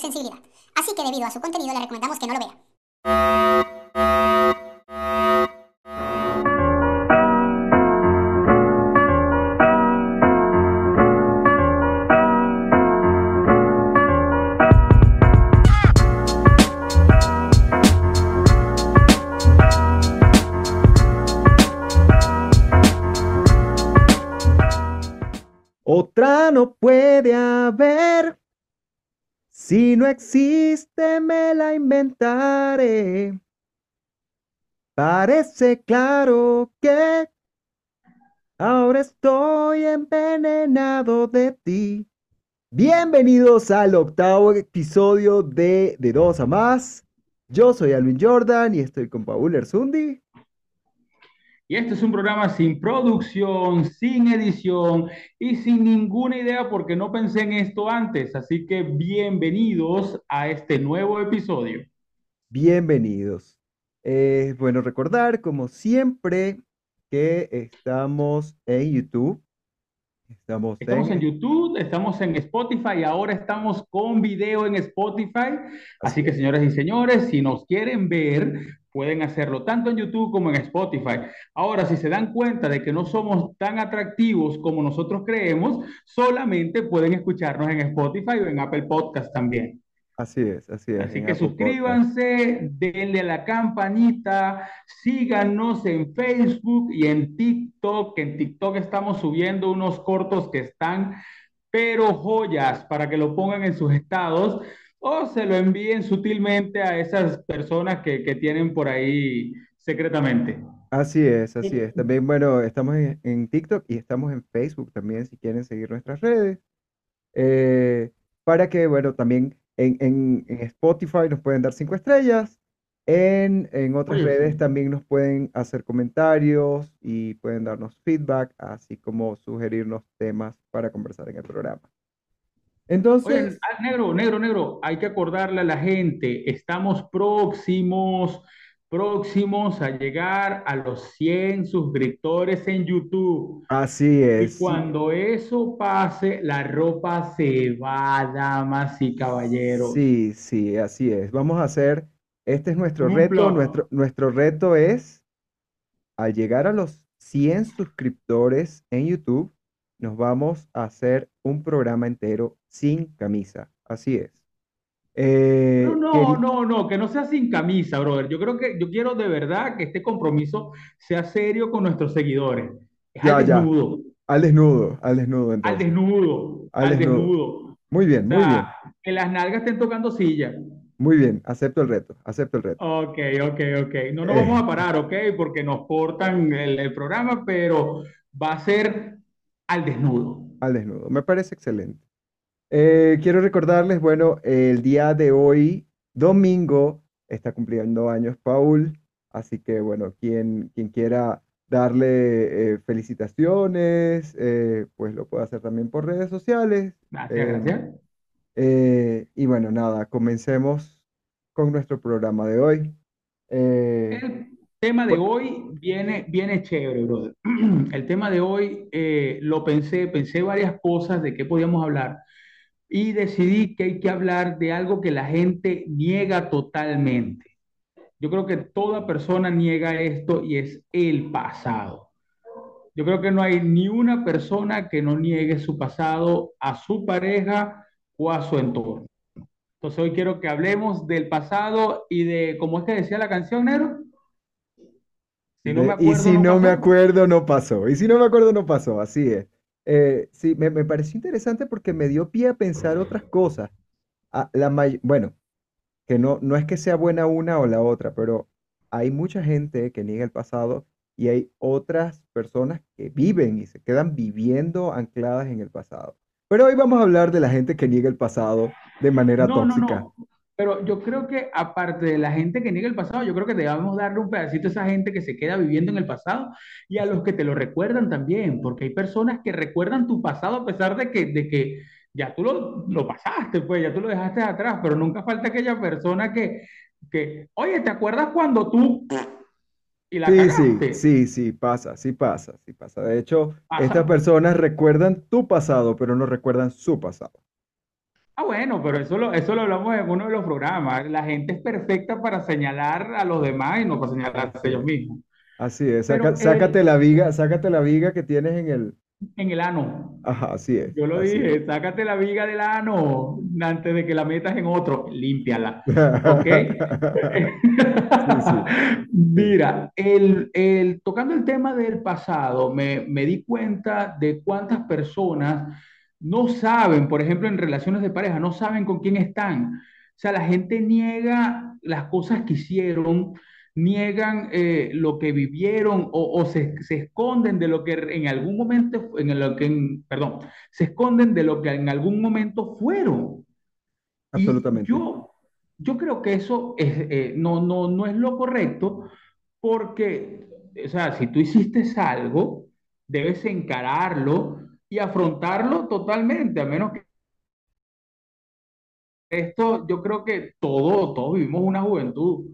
sensibilidad. Así que debido a su contenido le recomendamos que no lo vea. Existe, me la inventaré. Parece claro que ahora estoy envenenado de ti. Bienvenidos al octavo episodio de De Dos a Más. Yo soy Alvin Jordan y estoy con Paul Erzundi. Y este es un programa sin producción, sin edición y sin ninguna idea porque no pensé en esto antes. Así que bienvenidos a este nuevo episodio. Bienvenidos. Es bueno recordar, como siempre, que estamos en YouTube. Estamos, estamos en... YouTube, estamos en Spotify ahora estamos con video en Spotify. Así que, señoras y señores, si nos quieren ver, pueden hacerlo tanto en YouTube como en Spotify. Ahora, si se dan cuenta de que no somos tan atractivos como nosotros creemos, solamente pueden escucharnos en Spotify o en Apple Podcast también. Así es, así es. Así que suscríbanse, denle a la campanita, síganos en Facebook y en TikTok. En TikTok estamos subiendo unos cortos que están, pero joyas, para que lo pongan en sus estados o se lo envíen sutilmente a esas personas que, que tienen por ahí secretamente. Así es, así es. También, bueno, estamos en, en, TikTok y estamos en Facebook también, si quieren seguir nuestras redes. Eh, para que, bueno, también en, en, en, Spotify nos pueden dar cinco estrellas. En, en otras Oye, redes sí. también nos pueden hacer comentarios y pueden darnos feedback, así como sugerirnos temas para conversar en el programa. Entonces, Oye, ah, negro, negro, negro, hay que acordarle a la gente, estamos próximos, próximos a llegar a los 100 suscriptores en YouTube. Así es. Y cuando eso pase, la ropa se va, damas y caballeros. Sí, sí, así es. Vamos a hacer, este es nuestro Un reto, nuestro, nuestro reto es, al llegar a los 100 suscriptores en YouTube, nos vamos a hacer un programa entero sin camisa. Así es. Eh, no, no, no, no, que no sea sin camisa, brother. Yo creo que yo quiero de verdad que este compromiso sea serio con nuestros seguidores. Es ya, al desnudo. Ya. Al desnudo, al desnudo. Entonces. Al desnudo, al, al desnudo. desnudo. Muy bien, o sea, muy bien. Que las nalgas estén tocando silla. Muy bien, acepto el reto, acepto el reto. Ok, ok, ok. No nos eh. vamos a parar, ok, porque nos cortan el, el programa, pero va a ser al desnudo. Al desnudo, me parece excelente. Eh, quiero recordarles, bueno, el día de hoy, domingo, está cumpliendo años Paul, así que bueno, quien, quien quiera darle eh, felicitaciones, eh, pues lo puede hacer también por redes sociales. Gracias, gracias. Eh, y bueno, nada, comencemos con nuestro programa de hoy. el tema de hoy viene, viene chévere, brother. El tema de hoy lo pensé, pensé varias cosas de qué podíamos hablar y decidí que hay que hablar de algo que la gente niega totalmente. Yo creo que toda persona niega esto y es el pasado. Yo creo que no hay ni una persona que no niegue su pasado a su pareja o a su entorno. Entonces hoy quiero que hablemos del pasado y de, ¿cómo es que decía la canción, Nero? Si no me acuerdo, y si no, no me acuerdo, no pasó. Y si no me acuerdo, no pasó. Así es. Eh, sí, me, me, pareció interesante porque me dio pie a pensar otras cosas. A la bueno, que no, no es que sea buena una o la otra, pero hay mucha gente que niega el pasado y hay otras personas que viven y se quedan viviendo ancladas en el pasado. Pero hoy vamos a hablar de la gente que niega el pasado de manera no, tóxica. No, no. Pero yo creo que aparte de la gente que niega el pasado, yo creo que debemos darle un pedacito a esa gente que se queda viviendo en el pasado y a los que te lo recuerdan también, porque hay personas que recuerdan tu pasado a pesar de que, de que ya tú lo, lo pasaste, pues ya tú lo dejaste atrás, pero nunca falta aquella persona que, que oye, ¿te acuerdas cuando tú... Y la sí, sí, sí, sí, pasa, sí pasa, sí pasa. De hecho, pasa. estas personas recuerdan tu pasado, pero no recuerdan su pasado. Ah, bueno, pero eso lo, eso lo hablamos en uno de los programas. La gente es perfecta para señalar a los demás y no para señalarse ellos mismos. Así es, sácate la viga, sácate la viga que tienes en el, en el ano. Ajá, así es. Yo lo dije, sácate la viga del ano antes de que la metas en otro, límpiala. ¿Ok? Mira, el, el, tocando el tema del pasado, me, me di cuenta de cuántas personas no saben, por ejemplo, en relaciones de pareja, no saben con quién están. O sea, la gente niega las cosas que hicieron, niegan eh, lo que vivieron o, se, esconden de lo que en algún momento, en lo que, perdón, se esconden de lo que en algún momento fueron. Absolutamente. yo, yo creo que eso es, eh, no, no, no es lo correcto porque, o sea, si tú hiciste algo, debes encararlo y afrontarlo totalmente, a menos que esto, yo creo que todo, todos vivimos una juventud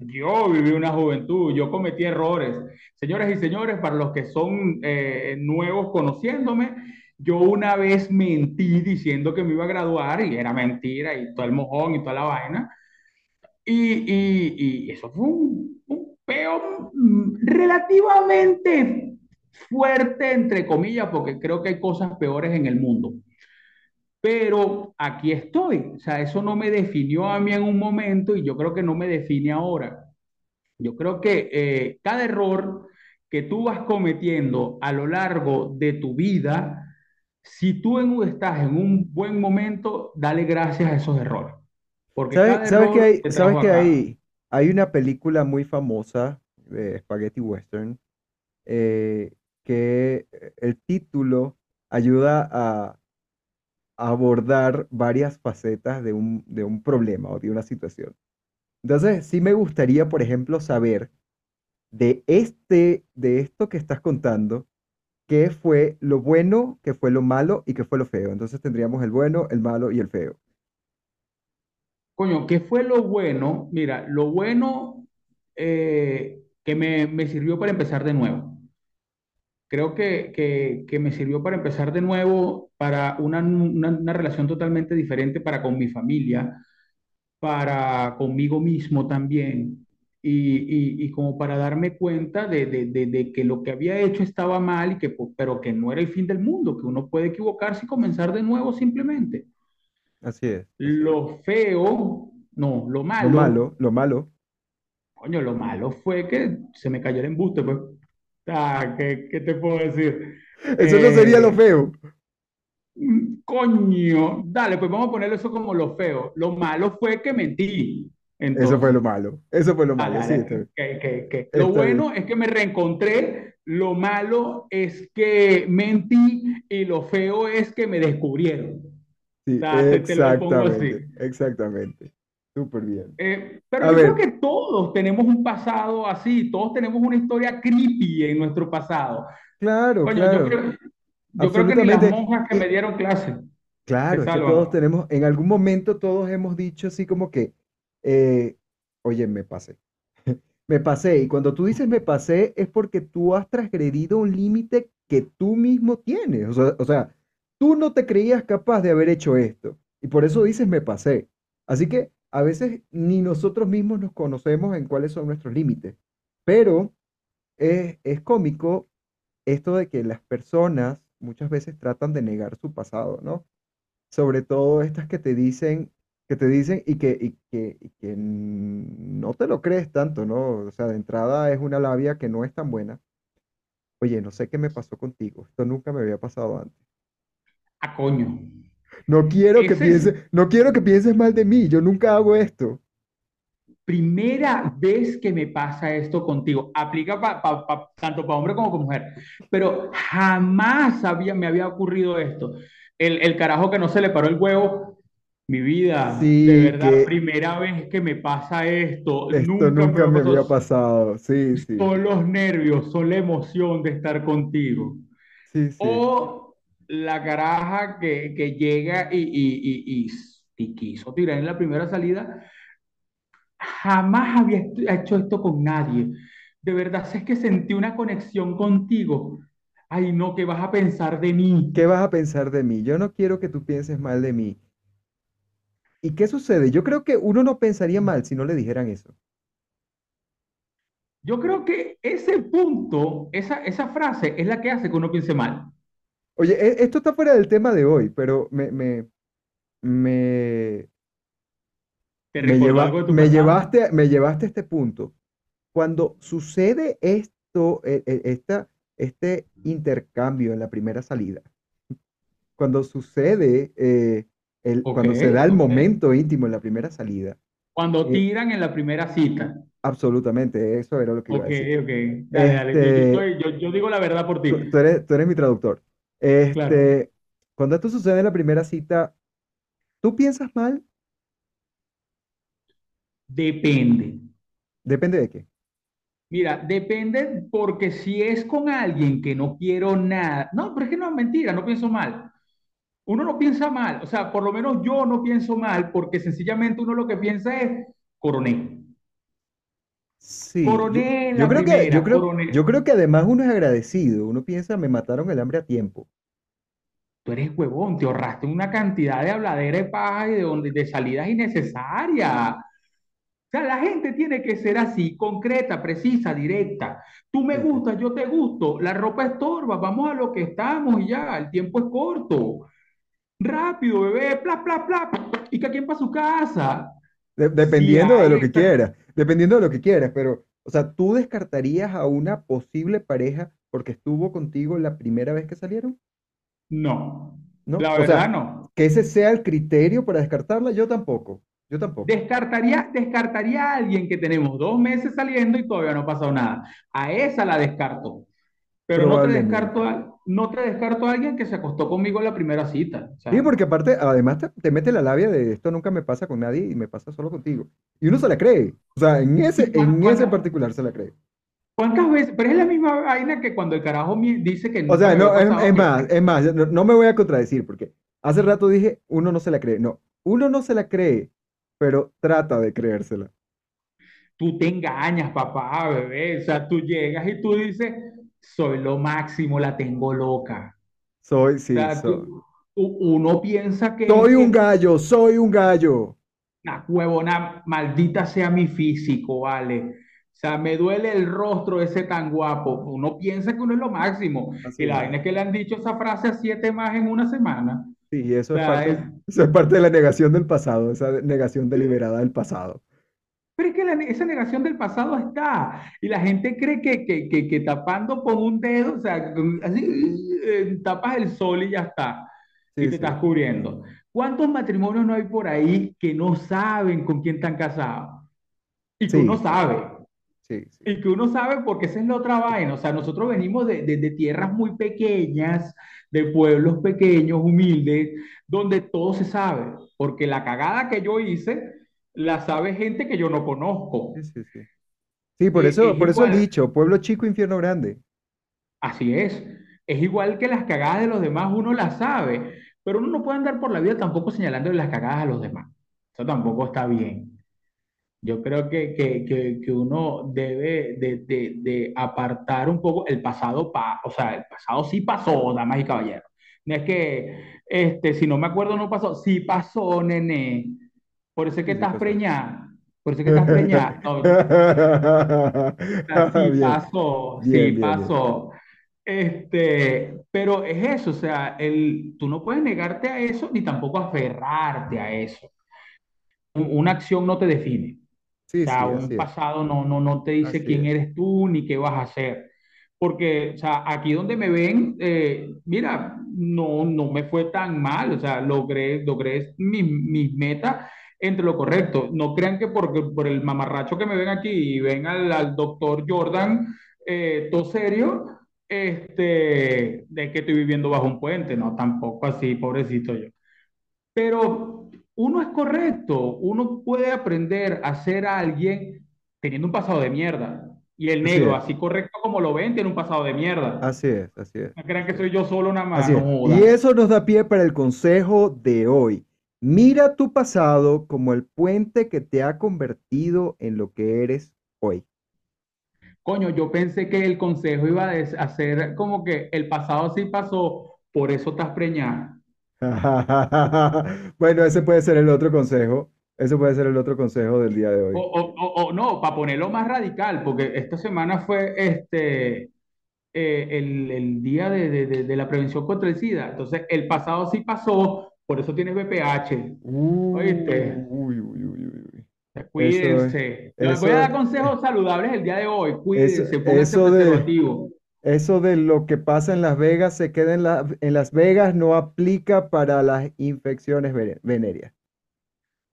yo viví una juventud, yo cometí errores. Señoras y señores, para los que son eh, nuevos conociéndome, yo una vez mentí diciendo que me iba a graduar y era mentira y todo el mojón y toda la vaina. Y, y, eso fue un, un peo mm, relativamente fuerte, entre comillas, porque creo que hay cosas peores en el mundo. Pero aquí estoy, o sea, eso no me definió a mí en un momento y yo creo que no me define ahora. Yo creo que eh, cada error que tú vas cometiendo a lo largo de tu vida, si tú estás en un buen momento, dale gracias a esos errores. Porque ¿Sabes, que, hay, ¿sabes que hay, hay una película muy famosa de Spaghetti Western eh, que el título ayuda a abordar varias facetas de un, de un problema o de una situación. Entonces, sí me gustaría, por ejemplo, saber de este, de esto que estás contando, qué fue lo bueno, qué fue lo malo y qué fue lo feo. Entonces tendríamos el bueno, el malo y el feo. Coño, ¿qué fue lo bueno? Mira, lo bueno eh, que me, me sirvió para empezar de nuevo creo que, que, me sirvió para empezar de nuevo, para una, una, relación totalmente diferente para con mi familia, para conmigo mismo también, y, y, como para darme cuenta de, de, de, que lo que había hecho estaba mal, y que, pero que no era el fin del mundo, que uno puede equivocarse y comenzar de nuevo simplemente. Así es. Lo feo, no, lo malo. Lo malo, lo malo. Coño, lo malo fue que se me cayó el embuste, pues. Ah, ¿qué, qué te puedo decir? Eso no sería lo eh, feo. Coño, dale, pues vamos a ponerlo eso como lo feo. Lo malo fue que mentí. eso fue lo malo. Eso fue lo malo. sí, lo bueno es que me reencontré. Lo malo es que mentí. Y lo feo es que me descubrieron. Sí, exactamente. Exactamente. Súper bien. Eh, pero yo creo que todos tenemos un pasado así, todos tenemos una historia creepy en nuestro pasado. Claro, claro. Yo creo, que ni las monjas que me dieron clase. Claro, es que todos tenemos, en algún momento todos hemos dicho así como que, eh, oye, me pasé. me pasé. Y cuando tú dices me pasé es porque tú has transgredido un límite que tú mismo tienes. O sea, o sea, tú no te creías capaz de haber hecho esto. Y por eso dices me pasé. Así que a veces ni nosotros mismos nos conocemos en cuáles son nuestros límites, pero es, es cómico esto de que las personas muchas veces tratan de negar su pasado, ¿no? Sobre todo estas que te dicen, que te dicen y que, y que, y que no te lo crees tanto, ¿no? O sea, de entrada es una labia que no es tan buena. Oye, no sé qué me pasó contigo, esto nunca me había pasado antes. A coño. No quiero, que pienses, no quiero que pienses mal de mí, yo nunca hago esto. Primera vez que me pasa esto contigo, aplica tanto para hombre como para mujer, pero jamás había, me había ocurrido esto. El, el carajo que no se le paró el huevo, mi vida, de verdad, primera vez que me pasa esto. Esto nunca, me, había pasado, sí, sí. Son los nervios, son la emoción de estar contigo. Sí, sí. O la caraja que, que llega y, y, y, y, quiso tirar en la primera salida, jamás había hecho esto con nadie. De verdad, es que sentí una conexión contigo. Ay, no, ¿qué vas a pensar de mí? ¿Qué vas a pensar de mí? Yo no quiero que tú pienses mal de mí. ¿Y qué sucede? Yo creo que uno no pensaría mal si no le dijeran eso. Yo creo que ese punto, esa, esa frase es la que hace que uno piense mal. Oye, e, esto está fuera del tema de hoy, pero me, me, me, me, llevaste, me llevaste a este punto. Cuando sucede esto, e, e, esta, este intercambio en la primera salida, cuando sucede, eh, el, cuando se da el momento íntimo en la primera salida. Cuando eh, tiran en la primera cita. Absolutamente, eso era lo que iba a decir. Ok, ok. Dale, este, yo, yo, digo la verdad por ti. Tú, eres, tú eres, mi traductor. Este, Cuando esto sucede en la primera cita, ¿tú piensas mal? Depende. ¿Depende de qué? Mira, depende porque si es con alguien que no quiero nada, no, pero es que no es mentira, no pienso mal. Uno no piensa mal, o sea, por lo menos yo no pienso mal porque sencillamente uno lo que piensa es coronel. Sí, yo, creo que, yo, creo, yo creo que además uno es agradecido, uno piensa, me mataron el hambre a tiempo. Tú eres huevón, te ahorraste una cantidad de habladera de paja y de, de salidas innecesarias. O sea, la gente tiene que ser así, concreta, precisa, directa. Tú me gustas, yo te gusto, la ropa estorba, vamos a lo que estamos y ya, el tiempo es corto. Rápido, bebé, pla, pla, pla, y que quien para su casa. Dependiendo de lo que quieras, dependiendo de lo que quieras, pero, o sea, ¿tú descartarías a una posible pareja porque estuvo contigo la primera vez que salieron? No, ¿No? la verdad no. Que ese sea el criterio para descartarla, yo tampoco. Yo tampoco. Descartaría, descartaría a alguien que tenemos dos meses saliendo y todavía no ha pasado nada. A esa la descarto. Pero no te descarto a, no te descarto a alguien que se acostó conmigo en la primera cita. sí, porque aparte, además te, mete la labia de esto nunca me pasa con nadie y me pasa solo contigo. Y uno se la cree. O sea, en ese, en ese particular se la cree. ¿Cuántas veces? Pero es la misma vaina que cuando el carajo dice que no. O sea, no, es, más, es más, no, no me voy a contradecir porque hace rato dije, uno no se la cree. No, uno no se la cree pero trata de creérsela. Tú te engañas, papá, bebé. O sea, tú llegas y tú dices, soy lo máximo, la tengo loca. Soy, sí, soy. uno piensa que... Soy un gallo, soy un gallo. Una huevona, maldita sea mi físico, vale. O sea, me duele el rostro ese tan guapo. Uno piensa que uno es lo máximo. y la vaina es que le han dicho esa frase a siete más en una semana. Sí, eso, es parte, es parte de la negación del pasado, esa negación deliberada del pasado. Pero es que esa negación del pasado está. Y la gente cree que, que, que, que tapando con un dedo, o sea, así, eh, tapas el sol y ya está. y te estás cubriendo. ¿Cuántos matrimonios no hay por ahí que no saben con quién están casados? Y que uno sabe. Y que uno sabe porque esa es la otra vaina. O sea, nosotros venimos de, de tierras muy pequeñas, de pueblos pequeños, humildes, donde todo se sabe, porque la cagada que yo hice la sabe gente que yo no conozco. Sí, sí, sí. sí por eso, por eso he dicho, pueblo chico, infierno grande. Así es. Es igual que las cagadas de los demás, uno las sabe, pero uno no puede andar por la vida tampoco señalando las cagadas a los demás. Eso tampoco está bien. Yo creo que, que, que, que uno debe de, de, de, apartar un poco el pasado, pa, o sea, el pasado sí pasó, damas y caballeros. No es que, este, si no me acuerdo, no pasó. Sí pasó, nene. Por eso es que estás preñada. Por eso es que estás preñada. sí pasó, sí pasó. Este, pero es eso, o sea, el, tú no puedes negarte a eso ni tampoco aferrarte a eso. Una acción no te define. Sí, o sea, un pasado no, no, no te dice quién eres tú ni qué vas a hacer. Porque, o sea, aquí donde me ven, eh, mira, no, no me fue tan mal, o sea, logré, logré mis, mis metas entre lo correcto. No crean que por, por el mamarracho que me ven aquí y ven al, al doctor Jordan eh, todo serio, este, de que estoy viviendo bajo un puente, no, tampoco así, pobrecito yo. Pero uno es correcto, uno puede aprender a ser alguien teniendo un pasado de mierda. Y el negro, así, correcto como lo ven, tiene un pasado de mierda. Así es, así es. No crean que soy yo solo nada más. y eso nos da pie para el consejo de hoy. Mira tu pasado como el puente que te ha convertido en lo que eres hoy. Coño, yo pensé que el consejo iba a ser como que el pasado sí pasó, por eso estás preñada. Bueno, ese puede ser el otro consejo. Ese puede ser el otro consejo del día de hoy. O, no, para ponerlo más radical, porque esta semana fue este, eh, el, día de, la prevención contra el SIDA. Entonces, el pasado sí pasó, por eso tienes BPH. ¿Oíste? Uy, uy, uy, uy. Cuídense. Les voy a dar consejos saludables el día de hoy. Cuídense, pónganse preservativo. Eso de lo que pasa en Las Vegas se queda en, en Las Vegas no aplica para las infecciones venéreas.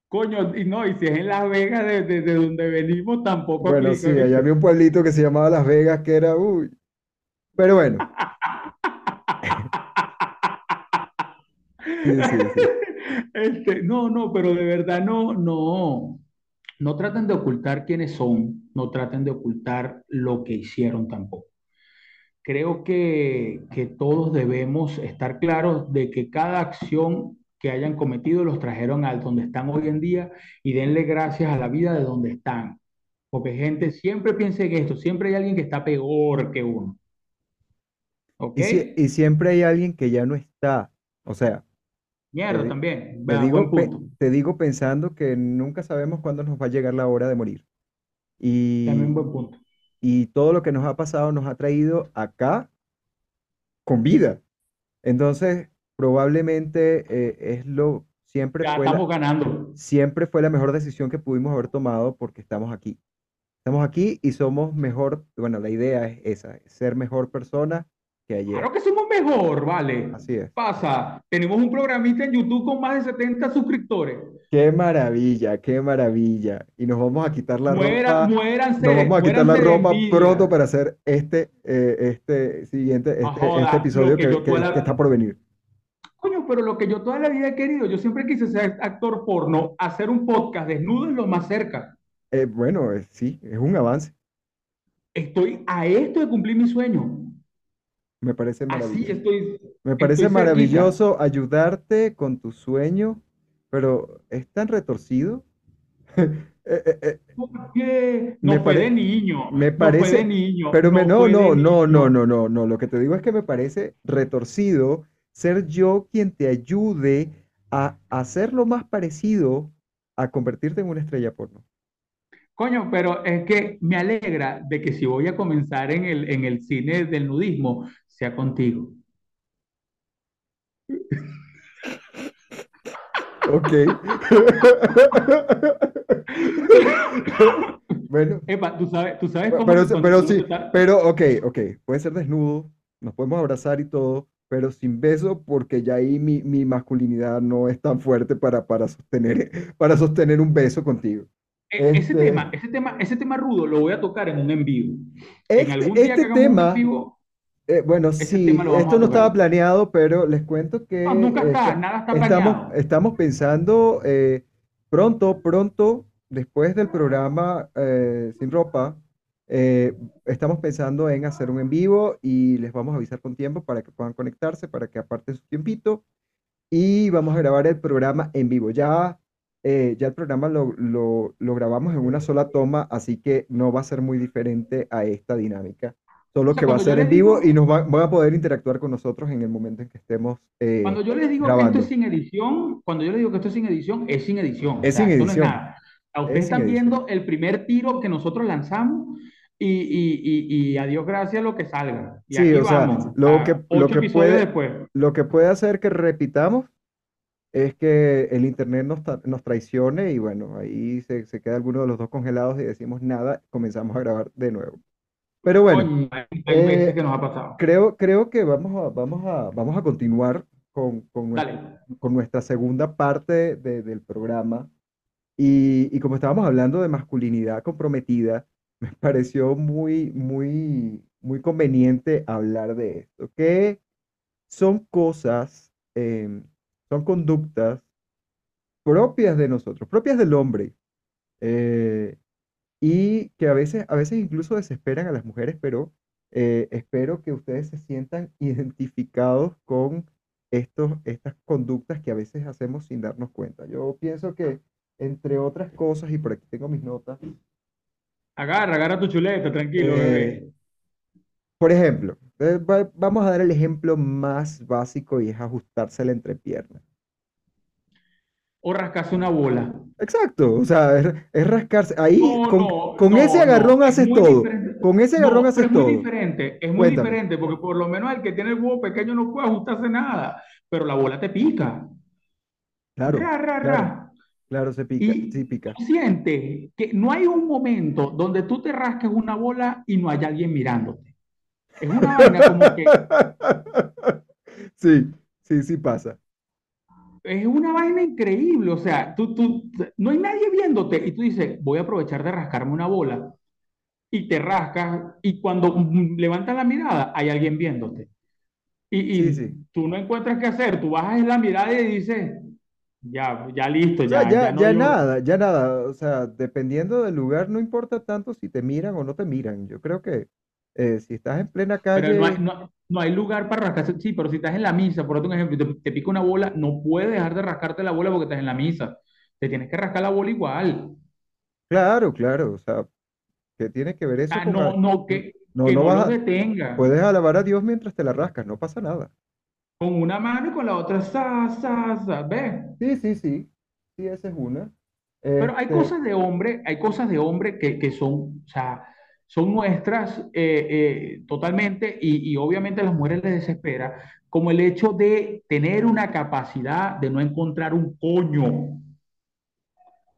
Coño, y no, y si es en Las Vegas, desde de, donde venimos, tampoco Bueno, sí, allá había un pueblito que se llamaba Las Vegas que era, uy. Pero bueno. Sí, sí, sí. Este, no, no, pero de verdad no, no. No traten de ocultar quiénes son, no traten de ocultar lo que hicieron tampoco. Creo que, que todos debemos estar claros de que cada acción que hayan cometido los trajeron al donde están hoy en día y denle gracias a la vida de donde están. Porque gente siempre piensa en esto, siempre hay alguien que está peor que uno. ¿Ok? Y, siempre hay alguien que ya no está. O sea. Mierda, también. Te digo, te digo pensando que nunca sabemos cuándo nos va a llegar la hora de morir. Y, también buen punto. Y todo lo que nos ha pasado nos ha traído acá con vida. Entonces, probablemente eh, es lo siempre fue estamos ganando. Siempre fue la mejor decisión que pudimos haber tomado porque estamos aquí. Estamos aquí y somos mejor, bueno, la idea es esa, ser mejor persona que ayer. Claro que somos mejor, vale. Así es. Pasa, tenemos un programita en YouTube con más de 70 suscriptores. Qué maravilla, qué maravilla. Y nos vamos a quitar la ropa. Muéranse, nos vamos a quitar la ropa pronto para hacer este, eh, este siguiente, este, este episodio que está por venir pero lo que yo toda la vida he querido, yo siempre quise ser actor porno, hacer un podcast desnudo es lo más cerca. Eh, bueno, eh, sí, es un avance. Estoy a esto de cumplir mi sueño. Me parece maravilloso. estoy. Me parece maravilloso ayudarte con tu sueño, pero es tan retorcido. eh, qué? No fue de niño. Me parece. niño. Pero me, no, no, no, no, no, no, no. Lo que te digo es que me parece retorcido ser yo quien te ayude a hacerlo más parecido a convertirte en una estrella porno. Coño, pero es que me alegra de que si voy a comenzar en el, en el cine del nudismo, sea contigo. Ok. bueno. Epa, tú sabes, tú sabes cómo. Pero, pero sí, pero ok, ok. Puede ser desnudo, nos podemos abrazar y todo, pero sin beso porque ya ahí mi, mi masculinidad no es tan fuerte para, para, sostener, para sostener un beso contigo. E, ese, este tema, ese, tema, ese tema rudo lo voy a tocar en un en vivo. en algún día este tema, eh, bueno, sí, esto no estaba planeado, pero les cuento que no, nunca está, nada está estamos, planeado. Estamos pensando eh, pronto, pronto, después del programa eh, Sin Ropa, eh, estamos pensando en hacer un en vivo y les vamos a avisar con tiempo para que puedan conectarse, para que aparten su tiempito. Y vamos a grabar el programa en vivo. Ya, eh, ya el programa lo, lo, lo, grabamos en una sola toma, así que no va a ser muy diferente a esta dinámica. Solo que va a ser en vivo y nos van a poder interactuar con nosotros en el momento en que estemos. Eh, cuando yo les digo que esto es sin edición, cuando yo les digo que esto es sin edición, es sin edición. Es sin edición. Ustedes están viendo el primer tiro que nosotros lanzamos y, y, y, a Dios gracias lo que salga. Y sí, o sea, lo que, lo, que puede, lo que puede hacer que repitamos es que el Internet nos, nos traicione y bueno, ahí se, se, queda alguno de los dos congelados y decimos nada, comenzamos a grabar de nuevo. Pero bueno, eh, que nos ha pasado. Creo, creo que vamos a, vamos a, vamos a continuar con, con, nuestra, con nuestra segunda parte de, del programa. Y, y como estábamos hablando de masculinidad comprometida, me pareció muy, muy, muy conveniente hablar de esto, que son cosas, em, son conductas propias de nosotros, propias del hombre, eh, y que a veces, a veces incluso desesperan a las mujeres, pero eh, espero que ustedes se sientan identificados con estos, estas conductas que a veces hacemos sin darnos cuenta. Yo pienso que, entre otras cosas, y por aquí tengo mis notas, Agarra, agarra tu chuleta, tranquilo, bebé. Por ejemplo, eh, vamos a dar el ejemplo más básico y es ajustarse la entrepierna. O rascarse una bola. Exacto, o sea, es, rascarse. Ahí, con, ese agarrón haces todo. Con ese agarrón haces todo. Es muy diferente, es muy diferente, porque por lo menos el que tiene el huevo pequeño no puede ajustarse nada, pero la bola te pica. Claro. claro, se pica, sí pica. Siente que no hay un momento donde tú te rasques una bola y no haya alguien mirándote. Es una vaina como que. Sí, sí, sí pasa. Es una vaina increíble, o sea, tú, tú, no hay nadie viéndote y tú dices, voy a aprovechar de rascarme una bola y te rascas y cuando levantas la mirada hay alguien viéndote. Y, y tú no encuentras qué hacer, tú bajas la mirada y dices, ya, ya listo, ya. Ya, ya, nada, ya nada. O sea, dependiendo del lugar, no importa tanto si te miran o no te miran. Yo creo que eh, si estás en plena calle. Pero no hay, lugar para rascarse. Sí, pero si estás en la misa, por otro ejemplo, te, te, pica una bola, no puedes dejar de rascarte la bola porque estás en la misa. Te tienes que rascar la bola igual. Claro, claro. O sea, ¿qué tiene que ver eso ah, no, no, que, no, que no, lo detenga. Puedes alabar a Dios mientras te la rascas, no pasa nada. Con una mano y con la otra, sa, sa, sa, ¿ves? Sí, sí, sí. Sí, esa es una. Pero hay este cosas de hombre, hay cosas de hombre que, que son, o sea, son nuestras eh, eh, totalmente y, y, obviamente a las mujeres les desespera, como el hecho de tener una capacidad de no encontrar un coño.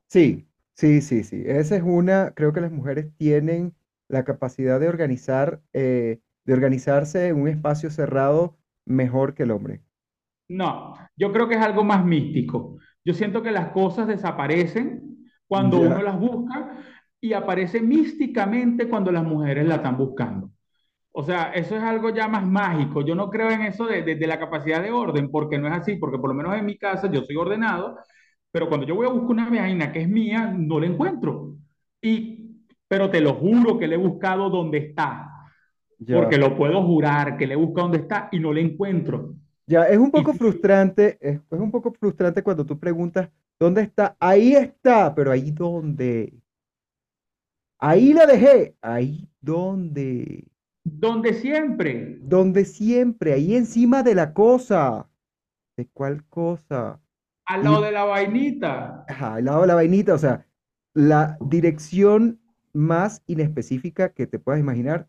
Sí, sí, sí, sí. Esa es una, creo que las mujeres tienen la capacidad de organizar, eh, de organizarse en un espacio cerrado mejor que el hombre? No, yo creo que es algo más místico. Yo siento que las cosas desaparecen cuando uno las busca y aparece místicamente cuando las mujeres la están buscando. O sea, eso es algo ya más mágico. Yo no creo en eso de, de, la capacidad de orden, porque no es así, porque por lo menos en mi casa yo soy ordenado, pero cuando yo voy a buscar una vaina que es mía, no la encuentro. Y, pero te lo juro que le he buscado donde está. Porque lo puedo jurar, que le busco dónde está y no le encuentro. Ya, es un poco frustrante, es, un poco frustrante cuando tú preguntas, ¿dónde está? Ahí está, pero ahí dónde. Ahí la dejé, ahí dónde. Donde siempre. Donde siempre, ahí encima de la cosa. ¿De cuál cosa? Al lado de la vainita. Ajá, al lado de la vainita, o sea, la dirección más inespecífica que te puedas imaginar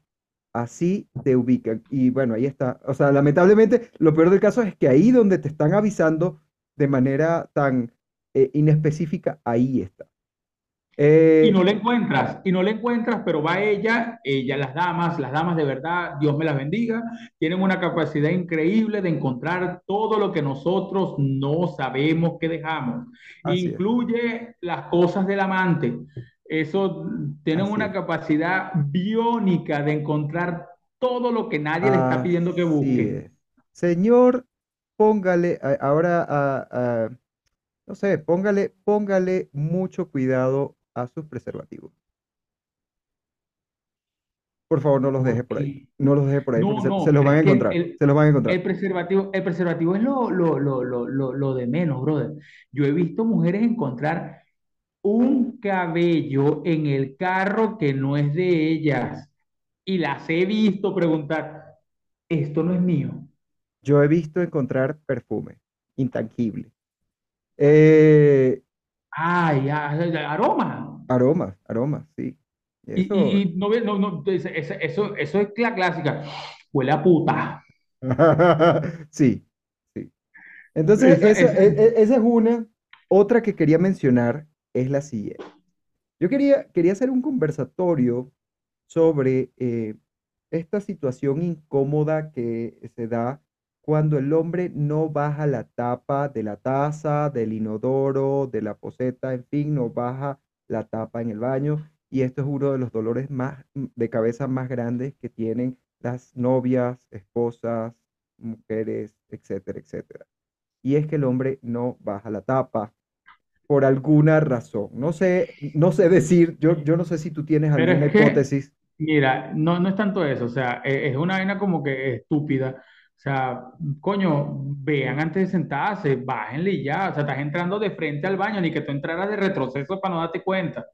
así te ubican. Y bueno, ahí está. O sea, lamentablemente, lo peor del caso es que ahí donde te están avisando de manera tan eh, inespecífica, ahí está. Y eh, no le encuentras, y no le encuentras, pero va ella, ella, las damas, las damas de verdad, Dios me las bendiga, tienen una capacidad increíble de encontrar todo lo que nosotros no sabemos que dejamos. Incluye las cosas del amante. Eso tienen una capacidad biónica de encontrar todo lo que nadie le está pidiendo que busque. Señor, póngale ahora no sé, póngale, póngale mucho cuidado a sus preservativos. Por favor, no los deje por ahí. No los deje por ahí, se, los van a encontrar. se los van a encontrar. El preservativo, el preservativo es lo, lo, lo, lo, de menos, brother. Yo he visto mujeres encontrar un cabello en el carro que no es de ellas y las he visto preguntar, esto no es mío. Yo he visto encontrar perfume intangible. Eh, Ay, aroma. Aroma, aroma, sí. Eso... Y, no, no, no, eso, eso es la clásica. Huele a puta. sí, sí. Entonces, esa, e, e, esa es una. Otra que quería mencionar es la siguiente. Yo quería, quería hacer un conversatorio sobre eh, esta situación incómoda que se da cuando el hombre no baja la tapa de la taza, del inodoro, de la poseta, en fin, no baja la tapa en el baño. Y esto es uno de los dolores más de cabeza más grandes que tienen las novias, esposas, mujeres, etcétera, etcétera. Y es que el hombre no baja la tapa por alguna razón. No sé, no sé decir, yo, yo no sé si tú tienes alguna hipótesis. Mira, no, no es tanto eso, o sea, e, es una vaina como que estúpida. O sea, coño, vean antes de sentarse, bájenle ya. O sea, estás entrando de frente al baño, ni que tú entraras de retroceso para no darte cuenta.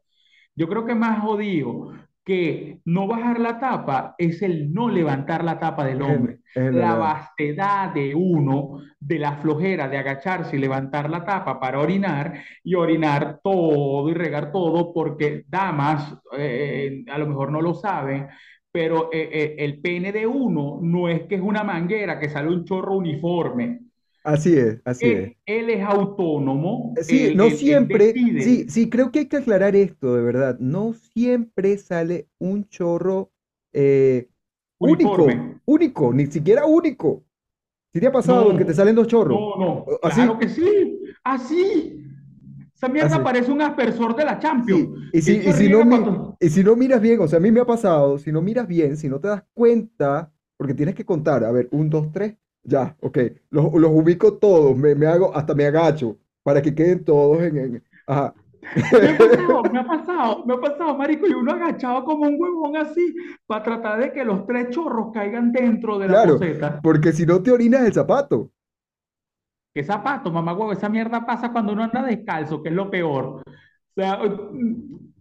Yo creo que más jodido que no bajar la tapa es el no levantar la tapa del hombre. la vastedad de uno, de la flojera de agacharse y levantar la tapa para orinar y orinar todo y regar todo, porque damas, eh, a lo mejor no lo saben, pero eh, eh, el pene de uno no es que es una manguera que sale un chorro uniforme. Así es, así él, es. Él es autónomo. Sí, no siempre. sí, sí, creo que hay que aclarar esto, de verdad. No siempre sale un chorro eh, único, único, ni siquiera único. ¿Sí te ha pasado que te salen dos chorros? No, no, ¿Así? claro que sí, así. Esa mierda parece un aspersor de la Champions. Y, si, y, si no, y si no miras bien, o sea, a mí me ha pasado, si no miras bien, si no te das cuenta, porque tienes que contar, a ver, un, dos, tres, ya, ok. Los, los ubico todos, me, me, hago, hasta me agacho para que queden todos en... en ajá. Me ha pasado, me ha pasado, me ha pasado, marico, y uno agachado como un huevón así para tratar de que los tres chorros caigan dentro de la claro, porque si no te orinas el zapato. ¿Qué zapato, mamá huevo? Esa mierda pasa cuando uno anda descalzo, que es lo peor. O sea,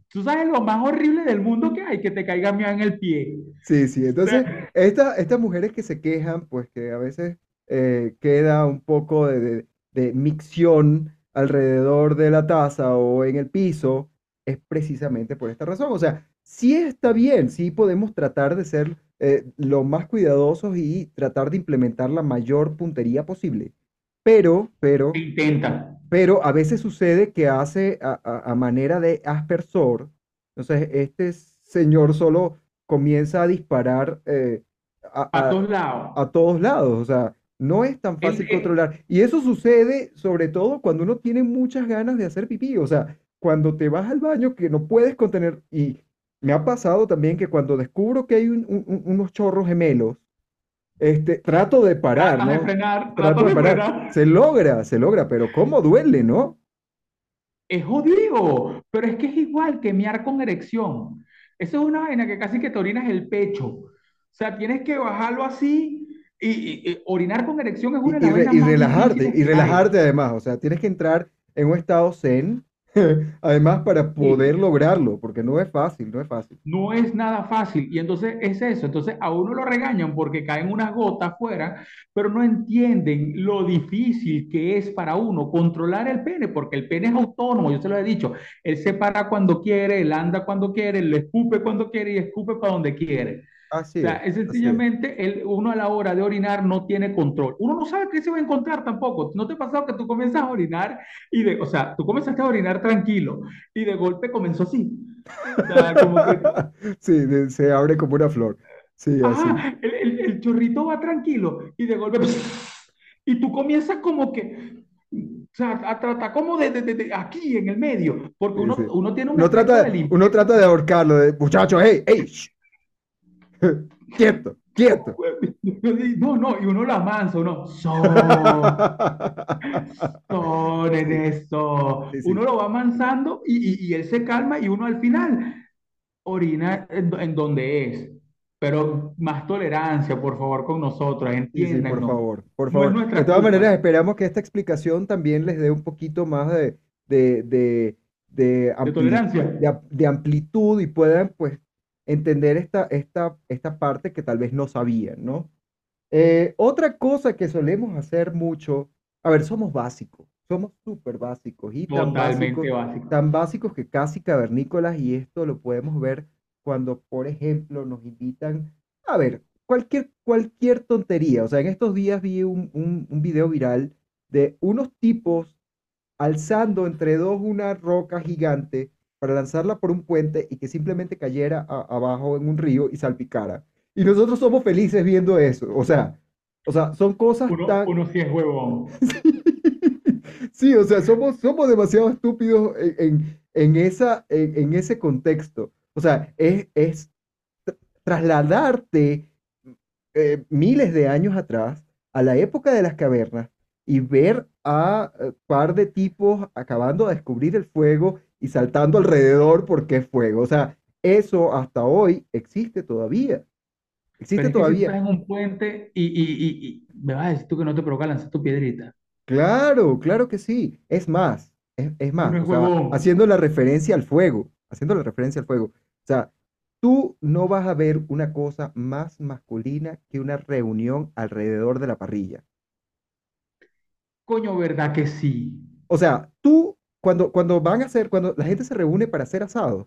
Tú sabes lo más horrible del mundo que hay, que te caiga mía en el pie. Sí, sí. Entonces, estas mujeres que se quejan, pues que a veces eh, queda un poco de, de, micción alrededor de la taza o en el piso, es precisamente por esta razón. O sea, sí está bien, sí podemos tratar de ser eh, lo más cuidadosos y tratar de implementar la mayor puntería posible. Pero, pero... Intenta. Pero a veces sucede que hace a, manera de aspersor. Entonces, este señor solo comienza a disparar eh, a, todos lados. A todos lados. O sea, no es tan fácil controlar. Y eso sucede sobre todo cuando uno tiene muchas ganas de hacer pipí. O sea, cuando te vas al baño que no puedes contener. Y me ha pasado también que cuando descubro que hay unos chorros gemelos, este, trato de parar, ¿no? De frenar, trato, de, parar. Se logra, se logra, pero ¿cómo duele, no? Es jodido, pero es que es igual que miar con erección. Eso es una vaina que casi que te orinas el pecho. O sea, tienes que bajarlo así y, orinar con erección es una de las y, y relajarte, y relajarte además. O sea, tienes que entrar en un estado zen Además, para poder lograrlo, porque no es fácil, no es fácil. No es nada fácil. Y entonces es eso. Entonces a uno lo regañan porque caen unas gotas afuera, pero no entienden lo difícil que es para uno controlar el pene, porque el pene es autónomo, yo se lo he dicho. Él se para cuando quiere, él anda cuando quiere, él escupe cuando quiere y escupe para donde quiere. Así o sea, es, sencillamente el, uno a la hora de orinar no tiene control. Uno no sabe qué se va a encontrar tampoco. ¿No te ha pasado que tú comienzas a orinar y de, o sea, tú comenzaste a orinar tranquilo y de golpe comenzó así? O sea, como que... sí, se abre como una flor. Sí, así. el, el, chorrito va tranquilo y de golpe... Y tú comienzas como que... O sea, a tratar como de, de, de, aquí en el medio, porque uno, uno tiene un... Uno trata, de, uno trata de ahorcarlo, de muchachos, hey, hey, quieto, quieto. No, no, y uno la mansa, uno, son, en esto. Uno lo va amansando y, y, él se calma y uno al final orina en, donde es. Pero más tolerancia, por favor, con nosotros, entiendan. por favor, por favor. de todas maneras, esperamos que esta explicación también les dé un poquito más de, de, de, de, tolerancia. de, amplitud y puedan, pues, entender esta, esta, esta parte que tal vez no sabían, ¿no? Eh, otra cosa que solemos hacer mucho, a ver, somos básicos, somos súper básicos y tan básicos, tan básicos que casi cavernícolas y esto lo podemos ver cuando, por ejemplo, nos invitan, a ver, cualquier, cualquier tontería, o sea, en estos días vi un, un, un video viral de unos tipos alzando entre dos una roca gigante para lanzarla por un puente y que simplemente cayera abajo en un río y salpicara. Y nosotros somos felices viendo eso. O sea, o sea son cosas uno, tan... Uno sí es huevón. sí, o sea, somos, somos demasiado estúpidos en, en, esa, en, ese contexto. O sea, es, es trasladarte eh, miles de años atrás a la época de las cavernas y ver a un eh, par de tipos acabando de descubrir el fuego y saltando alrededor porque es fuego. O sea, eso hasta hoy existe todavía. Existe todavía. en un puente y, y, y, me vas a decir tú que no te provoca lanzar tu piedrita. Claro, claro que sí. Es más, es, más, haciendo la referencia al fuego, haciendo la referencia al fuego. O sea, tú no vas a ver una cosa más masculina que una reunión alrededor de la parrilla. Coño, ¿verdad que sí? O sea, tú, cuando, cuando van a hacer, cuando la gente se reúne para hacer asados,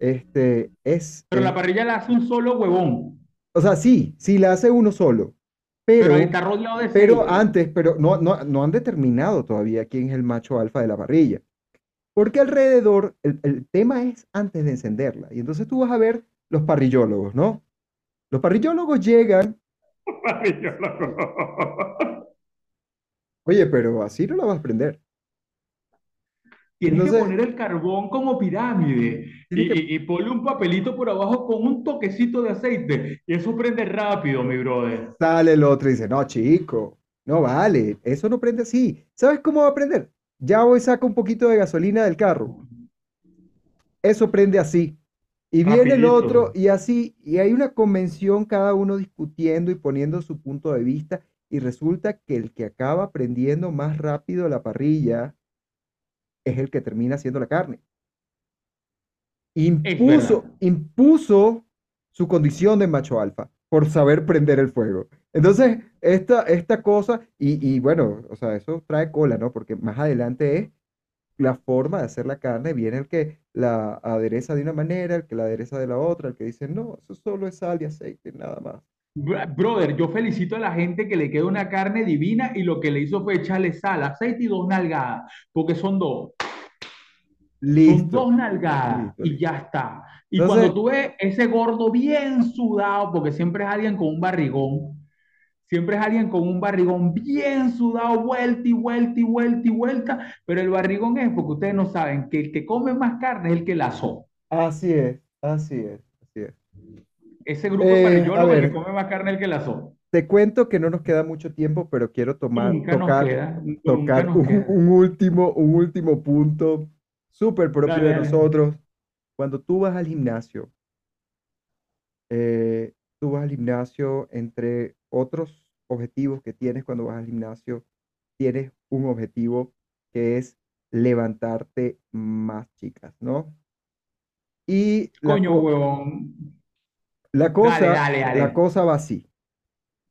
este, es... Pero la parrilla la hace un solo huevón. O sea, sí, sí la hace uno solo. Pero, está rodeado de pero antes, pero no, no, no han determinado todavía quién es el macho alfa de la parrilla. Porque alrededor, el, el, tema es antes de encenderla. Y entonces tú vas a ver los parrillólogos, ¿no? Los parrillólogos llegan. Oye, pero así no la vas a prender. Tienes que poner el carbón como pirámide y, y, ponle un papelito por abajo con un toquecito de aceite y eso prende rápido, mi brother. Sale el otro y dice, no, chico, no vale, eso no prende así. ¿Sabes cómo va a prender? Ya voy saca un poquito de gasolina del carro. Eso prende así. Y viene el otro y así, y hay una convención, cada uno discutiendo y poniendo su punto de vista, y resulta que el que acaba prendiendo más rápido la parrilla es el que termina haciendo la carne. Impuso, impuso su condición de macho alfa por saber prender el fuego. Entonces, esta, esta cosa, y, y, bueno, o sea, eso trae cola, ¿no? Porque más adelante es la forma de hacer la carne, viene el que la adereza de una manera, el que la adereza de la otra, el que dice, no, eso solo es sal y aceite, nada más. Brother, yo felicito a la gente que le quedó una carne divina y lo que le hizo fue echarle sal, aceite y dos nalgadas, porque son dos. Listo. Son dos nalgadas y ya está. Y cuando tú ves ese gordo bien sudado, porque siempre es alguien con un barrigón, siempre es alguien con un barrigón bien sudado, vuelta y vuelta y vuelta y vuelta, pero el barrigón es porque ustedes no saben que el que come más carne es el que la asó. Así es, así es, así es. Ese grupo eh, que come más carne el que la. Te cuento que no nos queda mucho tiempo, pero quiero tomar, tocar, tocar un, último, un último punto súper propio de nosotros. Cuando tú vas al gimnasio, eh, tú vas al gimnasio entre otros objetivos que tienes cuando vas al gimnasio, tienes un objetivo que es levantarte más chicas, ¿no? Y Coño, huevón. La cosa, la cosa va así.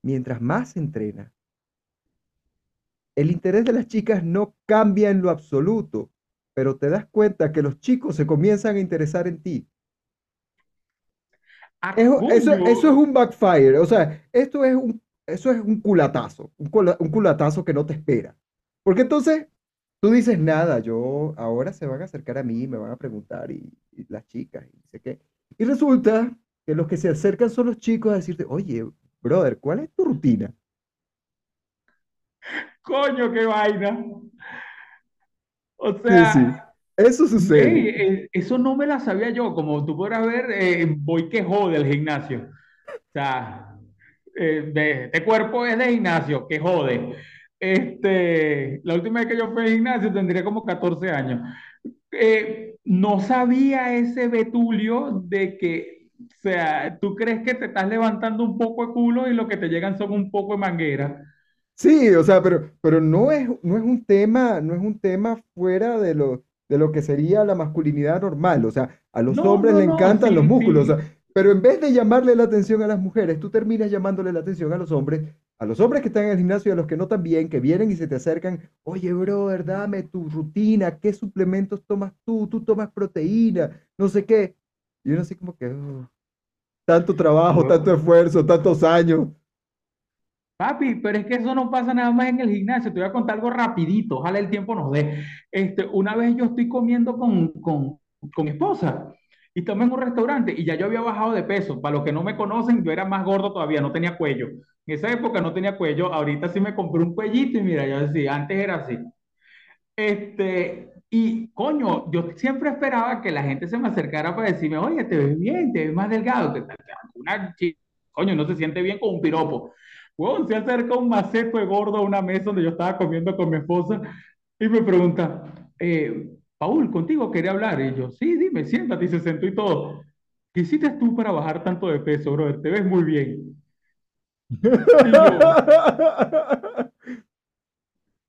Mientras más se entrena, el interés de las chicas no cambia en lo absoluto, pero te das cuenta que los chicos se comienzan a interesar en ti. Ah, eso, eso, es un backfire, o sea, esto es un, eso es un culatazo, un, culatazo que no te espera. Porque entonces tú dices, nada, yo ahora se van a acercar a mí, me van a preguntar y, y las chicas, y sé qué. Y resulta que los que se acercan son los chicos a decirte, oye, brother, ¿cuál es tu rutina? Coño, qué vaina. O sea, sí, sí. Eso sucede. Eh, eso no me la sabía yo. Como tú podrás ver, eh, voy que jode el gimnasio. O sea, eh, de, de, cuerpo es de gimnasio, que jode. Este, la última vez que yo fui al gimnasio tendría como 14 años. no sabía ese Betulio de que o sea, tú crees que te estás levantando un poco de culo y lo que te llegan son un poco de manguera. Sí, o sea, pero, pero no es, no es un tema, no es un tema fuera de lo, de lo que sería la masculinidad normal. O sea, a los hombres le encantan los músculos. pero en vez de llamarle la atención a las mujeres, tú terminas llamándole la atención a los hombres, a los hombres que están en el gimnasio y a los que no también, que vienen y se te acercan, oye, brother, dame tu rutina, ¿qué suplementos tomas tú? Tú tomas proteína, no sé qué. Y uno así como que, tanto trabajo, tanto esfuerzo, tantos años. Papi, pero es que eso no pasa nada más en el gimnasio. Te voy a contar algo rapidito, ojalá el tiempo nos dé. Este, una vez yo estoy comiendo con, con, con mi esposa y estamos en un restaurante y ya yo había bajado de peso. Para los que no me conocen, yo era más gordo todavía, no tenía cuello. En esa época no tenía cuello, ahorita sí me compré un cuellito y mira, yo decía, antes era así. Este, y coño, yo siempre esperaba que la gente se me acercara para decirme, oye, te ves bien, te ves más delgado. Una coño, no se siente bien con un piropo. Bueno, se acerca un maceto de gordo a una mesa donde yo estaba comiendo con mi esposa y me pregunta, eh, Paul, contigo quería hablar. Y yo, sí, dime, siéntate y se sentó y todo. ¿Qué hiciste tú para bajar tanto de peso, brother? Te ves muy bien. Y yo,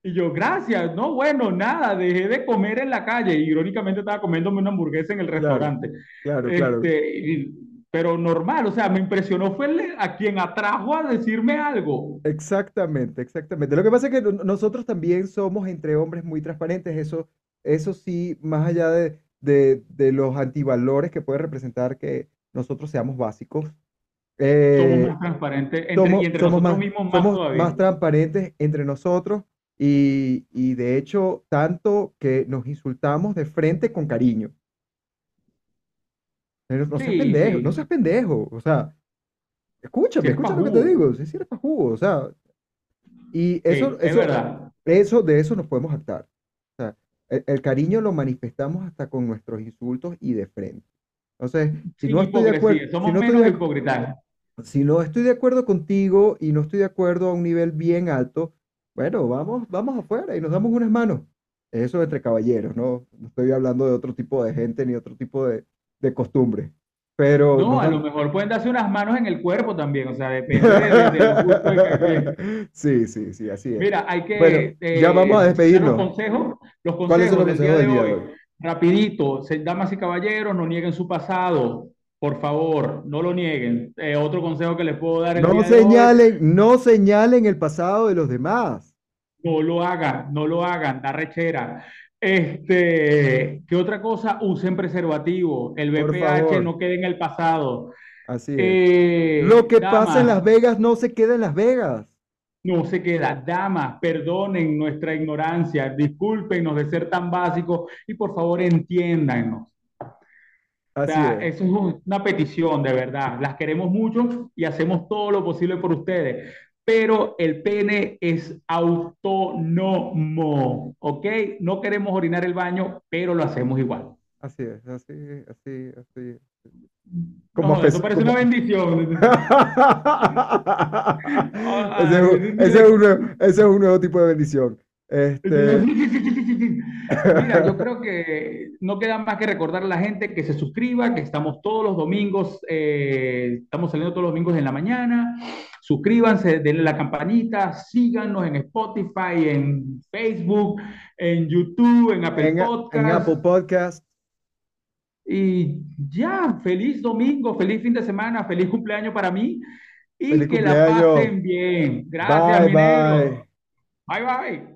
y yo, gracias, no, bueno, nada, dejé de comer en la calle. Irónicamente estaba comiéndome una hamburguesa en el restaurante. Claro, claro. Este, pero normal, o sea, me impresionó fue a quien atrajo a decirme algo. Exactamente, exactamente. Lo que pasa es que nosotros también somos entre hombres muy transparentes, eso, eso sí, más allá de, de, los antivalores que puede representar que nosotros seamos básicos. somos más transparentes entre, y entre nosotros mismos más somos más transparentes entre nosotros y, y de hecho tanto que nos insultamos de frente con cariño. No, seas pendejo, no seas pendejo. O sea, escúchame, escúchame lo que te digo. Si eres jugo, o sea. Y eso, eso, eso, de eso nos podemos actar. O sea, el, cariño lo manifestamos hasta con nuestros insultos y de frente. Entonces, si no estoy de acuerdo. Somos si no menos estoy de, Si no estoy de acuerdo contigo y no estoy de acuerdo a un nivel bien alto, bueno, vamos, vamos afuera y nos damos unas manos. Eso entre caballeros, ¿no? No estoy hablando de otro tipo de gente ni otro tipo de, de costumbre. Pero no, a lo mejor pueden darse unas manos en el cuerpo también, o sea, depende de, Sí, sí, sí, así es. Mira, hay que. Eh, ya vamos a despedirnos. Los consejos, los consejos, del, día de hoy. Rapidito, damas y caballeros, no nieguen su pasado. Por favor, no lo nieguen. Eh, otro consejo que les puedo dar. El no señalen, no señalen el pasado de los demás. No lo hagan, no lo hagan, da rechera. Este, ¿qué otra cosa? Usen preservativo. El BPH no quede en el pasado. Así es. Eh, Lo que pasa en Las Vegas no se queda en Las Vegas. No se queda. Damas, perdonen nuestra ignorancia, discúlpenos de ser tan básicos y por favor entiéndanos. Así es. Eso es una petición, de verdad. Las queremos mucho y hacemos todo lo posible por ustedes pero el pene es autónomo, ¿ok? No queremos orinar el baño, pero lo hacemos igual. Así es, así, así, así. Como eso parece una bendición. ese, es un nuevo, ese es un nuevo tipo de bendición. Este... Mira, yo creo que no queda más que recordar a la gente que se suscriba, que estamos todos los domingos, eh, estamos saliendo todos los domingos en la mañana. Suscríbanse, denle la campanita, síganos en Spotify, en Facebook, en YouTube, en Apple Podcast. En Apple Podcast. Y ya, feliz domingo, feliz fin de semana, feliz cumpleaños para mí y que la pasen bien. Gracias, bye, bye. Bye, bye.